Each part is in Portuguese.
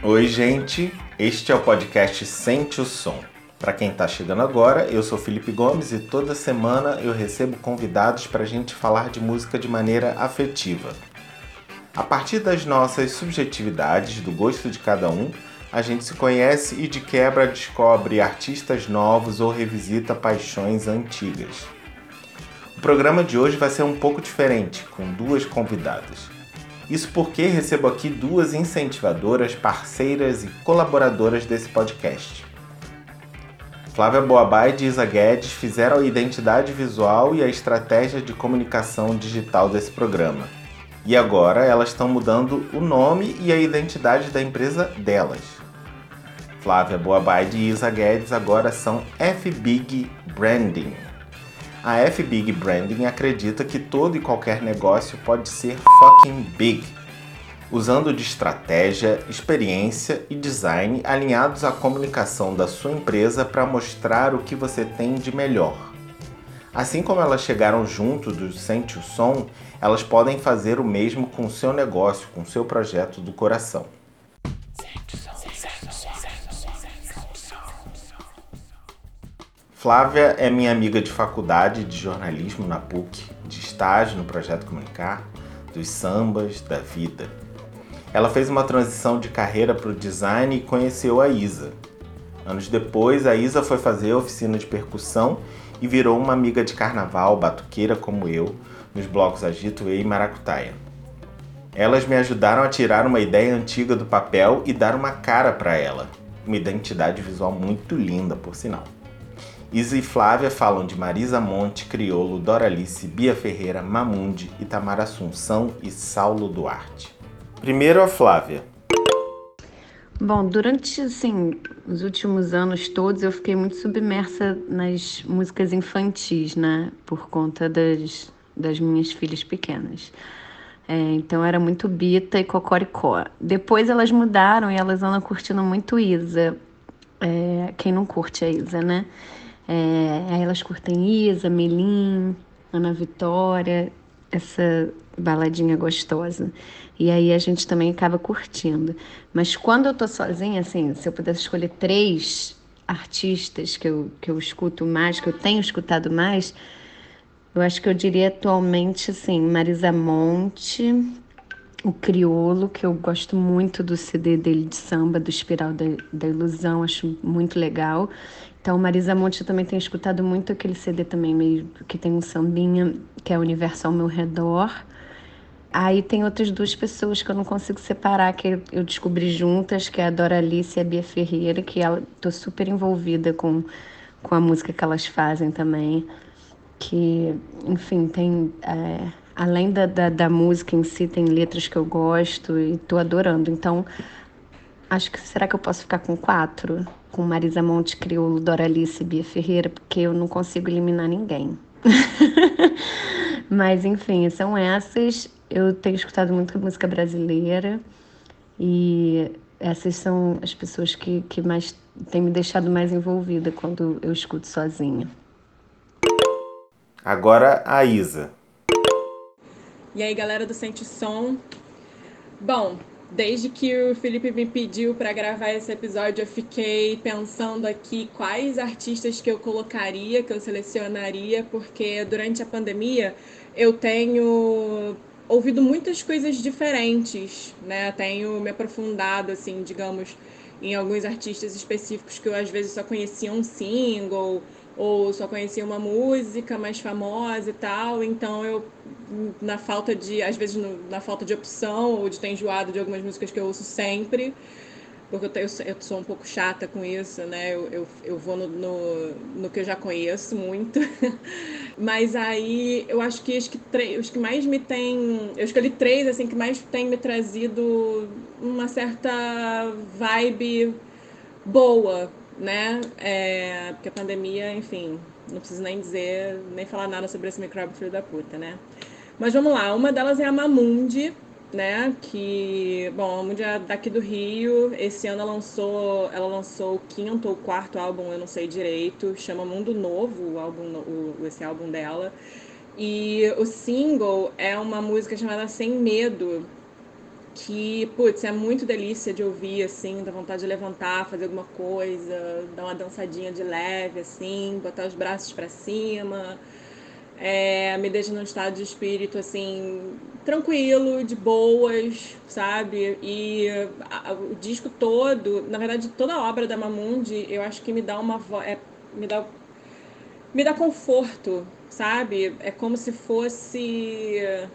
Oi, gente. Este é o podcast Sente o Som. Para quem está chegando agora, eu sou Felipe Gomes e toda semana eu recebo convidados para a gente falar de música de maneira afetiva. A partir das nossas subjetividades, do gosto de cada um, a gente se conhece e de quebra descobre artistas novos ou revisita paixões antigas. O programa de hoje vai ser um pouco diferente, com duas convidadas. Isso porque recebo aqui duas incentivadoras, parceiras e colaboradoras desse podcast. Flávia Boabá e Isa Guedes fizeram a identidade visual e a estratégia de comunicação digital desse programa. E agora elas estão mudando o nome e a identidade da empresa delas. Flávia Boabá e Isa Guedes agora são FBig Branding. A FBig Branding acredita que todo e qualquer negócio pode ser fucking big, usando de estratégia, experiência e design alinhados à comunicação da sua empresa para mostrar o que você tem de melhor. Assim como elas chegaram junto do Sente o Som, elas podem fazer o mesmo com seu negócio, com seu projeto do coração. Flávia é minha amiga de faculdade de jornalismo na PUC, de estágio no Projeto Comunicar, dos sambas, da vida. Ela fez uma transição de carreira para o design e conheceu a Isa. Anos depois, a Isa foi fazer oficina de percussão e virou uma amiga de carnaval, batuqueira como eu, nos blocos Agito e Maracutaia. Elas me ajudaram a tirar uma ideia antiga do papel e dar uma cara para ela, uma identidade visual muito linda, por sinal. Isa e Flávia falam de Marisa Monte, Criolo, Doralice, Bia Ferreira, Mamundi, Itamar Assunção e Saulo Duarte. Primeiro a Flávia. Bom, durante assim, os últimos anos todos eu fiquei muito submersa nas músicas infantis, né? Por conta das, das minhas filhas pequenas. É, então era muito Bita e Cocoricó. Depois elas mudaram e elas andam curtindo muito Isa. É, quem não curte a Isa, né? É, elas curtem Isa, Melim, Ana Vitória, essa baladinha gostosa. E aí a gente também acaba curtindo. Mas quando eu tô sozinha, assim, se eu pudesse escolher três artistas que eu, que eu escuto mais, que eu tenho escutado mais, eu acho que eu diria atualmente, assim, Marisa Monte, o Criolo, que eu gosto muito do CD dele de samba, do Espiral da, da Ilusão, acho muito legal. Então, Marisa Monte também tenho escutado muito aquele CD também, meio que tem um sambinha, que é Universo ao Meu Redor. Aí tem outras duas pessoas que eu não consigo separar, que eu descobri juntas, que é a Doralice e a Bia Ferreira, que eu tô super envolvida com, com a música que elas fazem também. Que, enfim, tem. É, além da, da, da, música em si, tem letras que eu gosto e tô adorando. Então, acho que será que eu posso ficar com quatro? Com Marisa Monte, Crioulo, Doralice e Bia Ferreira, porque eu não consigo eliminar ninguém. Mas, enfim, são essas. Eu tenho escutado muito música brasileira e essas são as pessoas que, que mais têm me deixado mais envolvida quando eu escuto sozinha. Agora a Isa. E aí, galera do Sente Som. Bom, desde que o Felipe me pediu para gravar esse episódio, eu fiquei pensando aqui quais artistas que eu colocaria, que eu selecionaria, porque durante a pandemia eu tenho ouvido muitas coisas diferentes, né? Tenho me aprofundado, assim, digamos, em alguns artistas específicos que eu às vezes só conhecia um single ou só conhecia uma música mais famosa e tal. Então eu, na falta de, às vezes na falta de opção ou de ter enjoado de algumas músicas que eu ouço sempre, porque eu, eu sou um pouco chata com isso, né? Eu, eu, eu vou no, no, no, que eu já conheço muito. Mas aí eu acho que os que, os que mais me tem. Eu escolhi três, assim, que mais tem me trazido uma certa vibe boa, né? É, porque a pandemia, enfim, não preciso nem dizer, nem falar nada sobre esse micróbio filho da puta, né? Mas vamos lá, uma delas é a Mamundi, né? Que, bom, a Mundi é daqui do Rio. Esse ano ela lançou, ela lançou o quinto ou quarto álbum, eu não sei direito. Chama Mundo Novo, o álbum, o, esse álbum dela. E o single é uma música chamada Sem Medo, que, putz, é muito delícia de ouvir, assim, dá vontade de levantar, fazer alguma coisa, dar uma dançadinha de leve, assim, botar os braços para cima. É, me deixa num estado de espírito, assim, tranquilo, de boas, sabe? E a, o disco todo, na verdade, toda a obra da Mamundi, eu acho que me dá uma é, me dá me dá conforto, sabe? É como se fosse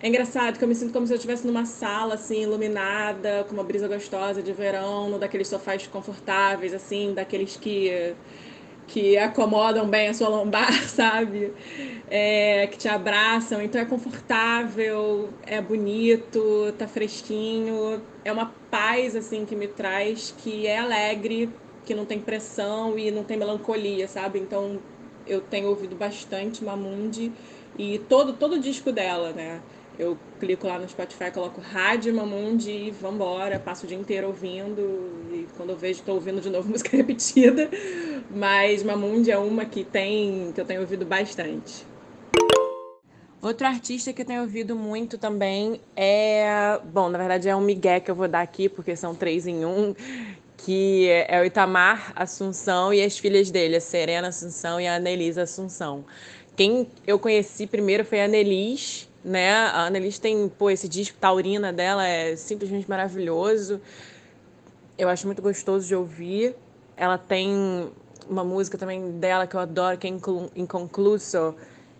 é engraçado que eu me sinto como se eu estivesse numa sala, assim, iluminada, com uma brisa gostosa de verão, no daqueles sofás confortáveis, assim, daqueles que, que acomodam bem a sua lombar, sabe? É, que te abraçam. Então é confortável, é bonito, tá fresquinho. É uma paz, assim, que me traz, que é alegre, que não tem pressão e não tem melancolia, sabe? Então eu tenho ouvido bastante Mamundi e todo, todo o disco dela, né? Eu clico lá no Spotify, coloco Rádio Mamundi e vambora, passo o dia inteiro ouvindo. E quando eu vejo, estou ouvindo de novo música repetida. Mas Mamundi é uma que tem que eu tenho ouvido bastante. Outro artista que eu tenho ouvido muito também é. Bom, na verdade é um Miguel que eu vou dar aqui, porque são três em um, que é o Itamar Assunção e as filhas dele, a Serena Assunção e a Anelisa Assunção. Quem eu conheci primeiro foi a Anelis, né? A Annelise tem, pô, esse disco Taurina dela é simplesmente maravilhoso. Eu acho muito gostoso de ouvir. Ela tem uma música também dela que eu adoro, que é Inconcluso,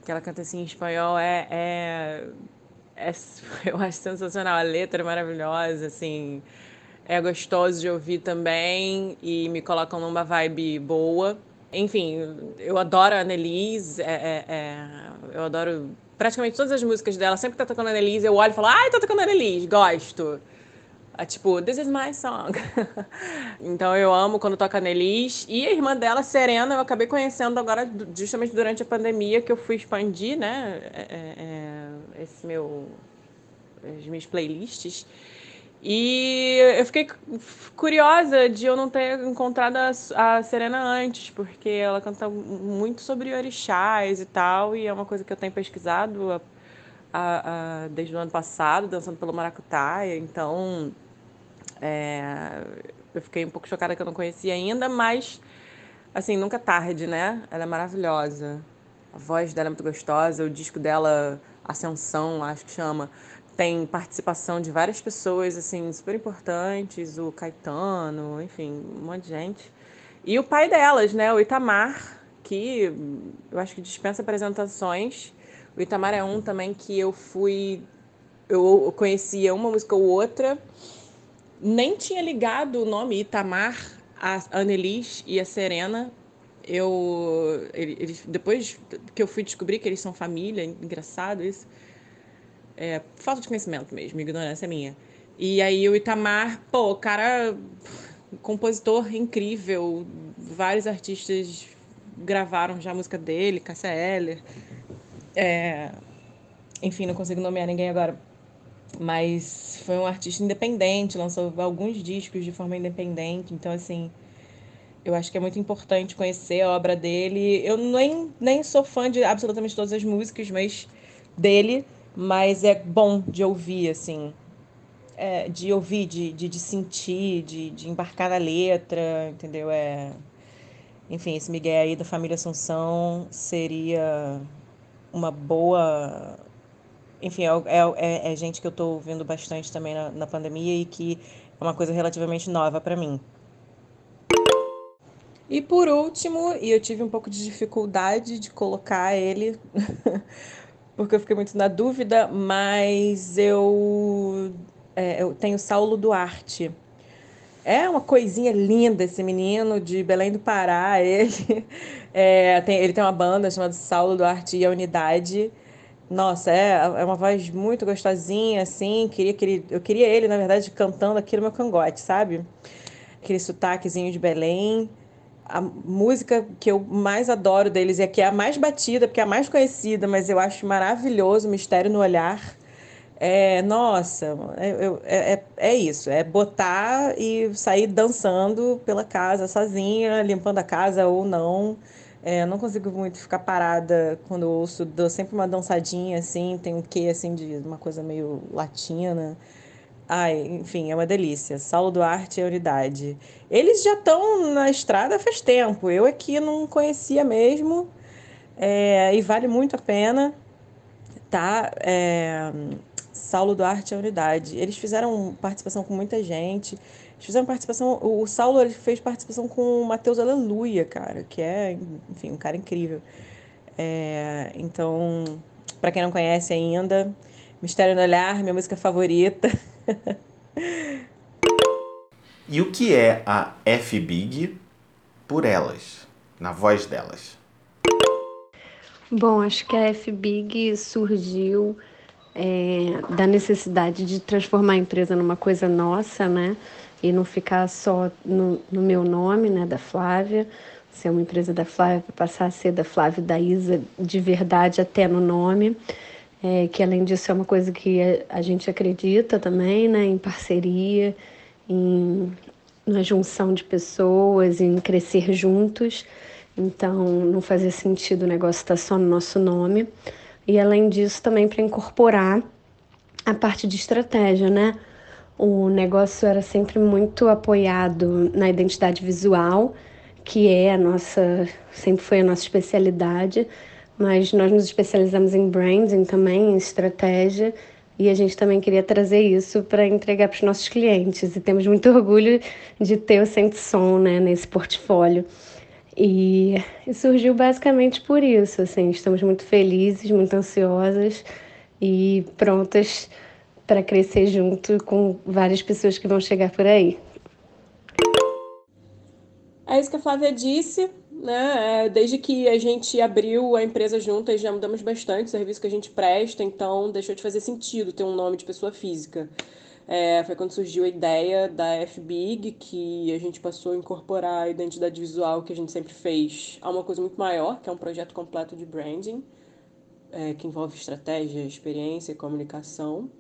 que ela canta assim em espanhol. É, é, é, eu acho sensacional. A letra é maravilhosa, assim. É gostoso de ouvir também e me colocam numa vibe boa. Enfim, eu adoro a Annelise, é, é, é eu adoro praticamente todas as músicas dela, sempre que tá tocando a Annelise, eu olho e falo, ai, tá tocando a Annelise, gosto. É tipo, this is my song. então eu amo quando toca a Annelise. E a irmã dela, Serena, eu acabei conhecendo agora, justamente durante a pandemia, que eu fui expandir, né, é, é, é esse meu, as minhas playlists. E eu fiquei curiosa de eu não ter encontrado a, Serena antes, porque ela canta muito sobre orixás e tal, e é uma coisa que eu tenho pesquisado a, a, a, desde o ano passado, dançando pelo Maracutaia, então é, eu fiquei um pouco chocada que eu não conhecia ainda, mas assim, nunca é tarde, né? Ela é maravilhosa. A voz dela é muito gostosa, o disco dela, Ascensão, acho que chama tem participação de várias pessoas assim super importantes, o Caetano, enfim, um monte de gente. E o pai delas, né, o Itamar, que eu acho que dispensa apresentações. O Itamar é um também que eu fui eu conhecia uma música ou outra, nem tinha ligado o nome Itamar a Annelise e a Serena. Eu eles, depois que eu fui descobrir que eles são família, engraçado isso é, falta de conhecimento mesmo, ignorância minha. E aí o Itamar, pô, cara, compositor incrível, vários artistas gravaram já a música dele, Cássia Eller. É, enfim, não consigo nomear ninguém agora. Mas foi um artista independente, lançou alguns discos de forma independente. Então, assim, eu acho que é muito importante conhecer a obra dele. Eu nem, nem sou fã de absolutamente todas as músicas, mas dele mas é bom de ouvir, assim, é, de ouvir, de, de, de sentir, de, de, embarcar na letra, entendeu? É, enfim, esse Miguel aí da família Assunção seria uma boa. Enfim, é, é, é gente que eu estou ouvindo bastante também na, na pandemia e que é uma coisa relativamente nova para mim. E por último, e eu tive um pouco de dificuldade de colocar ele porque eu fiquei muito na dúvida, mas eu, é, eu tenho Saulo Duarte. É uma coisinha linda esse menino de Belém do Pará. Ele, é, tem, ele tem uma banda chamada Saulo Duarte e a Unidade. Nossa, é, é uma voz muito gostosinha, assim. Queria que ele, eu queria ele, na verdade, cantando aqui no meu cangote, sabe? Aquele sotaquezinho de Belém a música que eu mais adoro deles e que é a mais batida, porque é a mais conhecida, mas eu acho maravilhoso, Mistério no Olhar. É, nossa, é, é, é, isso, é botar e sair dançando pela casa sozinha, limpando a casa ou não. É, não consigo muito ficar parada quando eu ouço, dou sempre uma dançadinha assim, tem um quê assim de uma coisa meio latina. Ai, enfim, é uma delícia. Saulo Duarte e Unidade. Eles já estão na estrada faz tempo. Eu aqui não conhecia mesmo. É, e vale muito a pena, tá? É, Saulo Duarte e Unidade. Eles fizeram participação com muita gente. Eles fizeram participação. O Saulo ele fez participação com o Matheus Aleluia, cara, que é, enfim, um cara incrível. É, então, para quem não conhece ainda, Mistério no Olhar, minha música favorita. e o que é a F-Big por elas, na voz delas? Bom, acho que a F-Big surgiu é, da necessidade de transformar a empresa numa coisa nossa, né? E não ficar só no, no meu nome, né, da Flávia, ser uma empresa da Flávia, passar a ser da Flávia e da Isa de verdade até no nome é, que além disso é uma coisa que a, gente acredita também, né, em parceria, em na junção de pessoas, em crescer juntos. Então, não fazia sentido o negócio estar só no nosso nome. E além disso, também para incorporar a parte de estratégia, né? O negócio era sempre muito apoiado na identidade visual, que é a nossa, sempre foi a nossa especialidade, mas nós nos especializamos em branding também, em estratégia, e a gente também queria trazer isso para entregar para os nossos clientes. E temos muito orgulho de ter o Sente Som né, nesse portfólio. E, e surgiu basicamente por isso. Assim, estamos muito felizes, muito ansiosas e prontas para crescer junto com várias pessoas que vão chegar por aí. É isso que a Flávia disse né? É, desde que a gente abriu a empresa juntas, já mudamos bastante o serviço que a gente presta, então deixou de fazer sentido ter um nome de pessoa física. É, foi quando surgiu a ideia da FBIG, que a gente passou a incorporar a identidade visual que a gente sempre fez a uma coisa muito maior, que é um projeto completo de branding, é, que envolve estratégia, experiência e comunicação.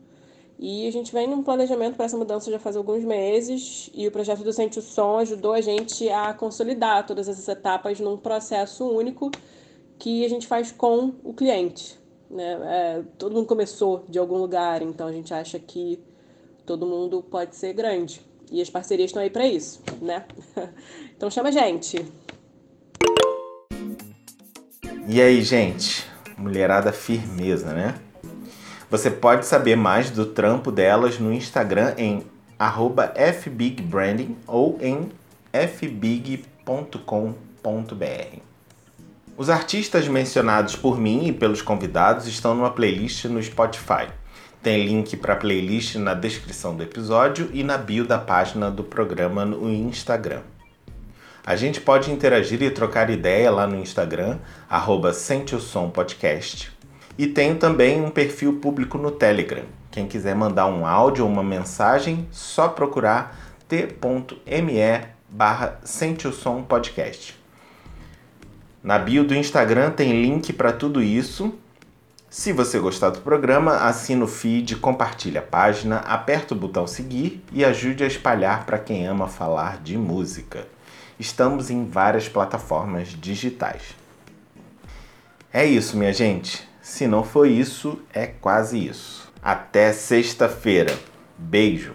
E a gente vem num planejamento para essa mudança já faz alguns meses, e o projeto do Sente o Som ajudou a gente a consolidar todas essas etapas num processo único que a gente faz com o cliente. Né? É, todo mundo começou de algum lugar, então a gente acha que todo mundo pode ser grande. E as parcerias estão aí para isso, né? Então chama a gente. E aí, gente? Mulherada firmeza, né? Você pode saber mais do trampo delas no Instagram em fbigbranding ou em fbig.com.br. Os artistas mencionados por mim e pelos convidados estão numa playlist no Spotify. Tem link para a playlist na descrição do episódio e na bio da página do programa no Instagram. A gente pode interagir e trocar ideia lá no Instagram, arroba Sente o Som Podcast. E tenho também um perfil público no Telegram. Quem quiser mandar um áudio ou uma mensagem, só procurar t.me barra Sente o Som Podcast. Na bio do Instagram tem link para tudo isso. Se você gostar do programa, assina o feed, compartilhe a página, aperta o botão seguir e ajude a espalhar para quem ama falar de música. Estamos em várias plataformas digitais. É isso, minha gente. Se não for isso, é quase isso. Até sexta-feira. Beijo!